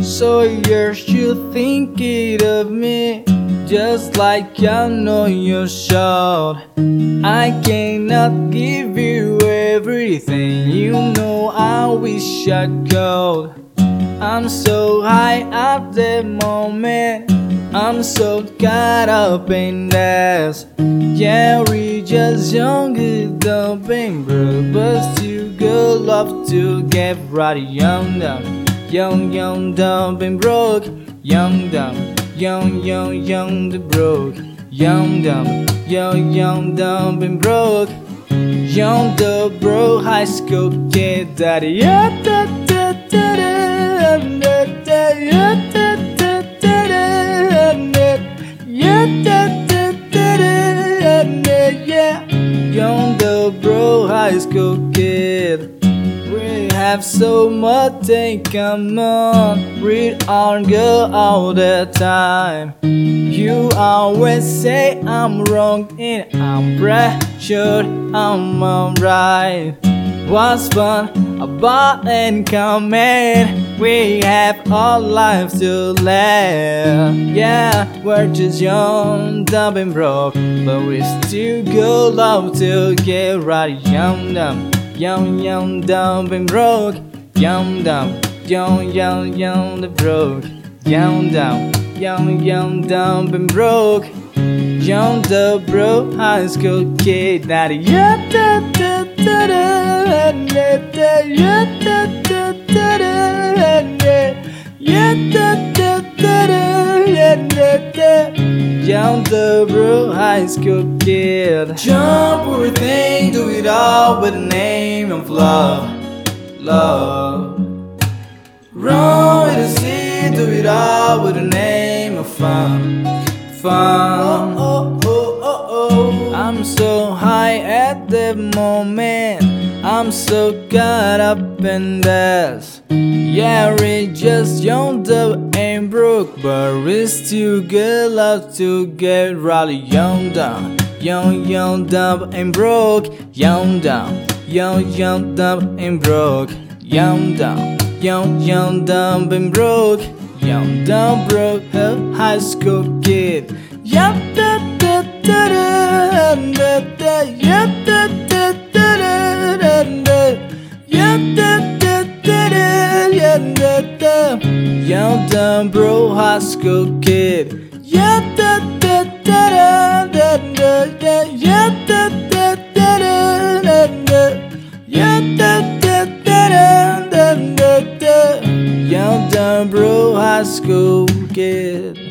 So you thinking of me Just like I know you should I cannot give you everything You know I wish I could. I'm so high at the moment I'm so caught up in this. Yeah, we just young, been broke But still good love to get right young, Young, young, dumb, been broke Young, dumb, young, young, young, the broke Young, dumb, young, young, dumb, been broke Young, the broke high school kid Daddy, yeah, da, da, da, da, da, da, da, da, da, da, da, da, da, da, da, yeah Young, the broke high school kid have so much in common. We argue all the time. You always say I'm wrong and I'm pressured I'm alright. What's fun about in common? We have all lives to live. Yeah, we're just young, dumb and broke, but we still go love to get right, young, dumb. Young, young, dumb and broke. Young, dumb, young, young, young, and broke. Young, dumb, young, young, dumb and broke. Young, the broke high school kid. That yeah, da, da, da, da, da, da, yeah, da, da, da, da, da, yeah, da, da, da, da, yeah, da, da. Young, the broke high school kid. Jump everything, do it all with the name of love, love. Run with the sea, do it all with the name of fun, fun. Oh, oh, oh, oh, oh. I'm so high at the moment. I'm so caught up in this. Yeah, we just young, dumb, and broke, but we still good love to get really young, dumb, young, young, dumb, and broke, young, dumb, young, young, dumb, and broke, young, dumb, young, young, dumb, and broke, young, dumb, broke, a high school kid. Yup, da, da, da, da, da, da, yup, da, da, da, da, da, da, yup, da, da, da, da, da, da. Dumb, bro, high school kid. Da, da, da, da, da, da, school kid.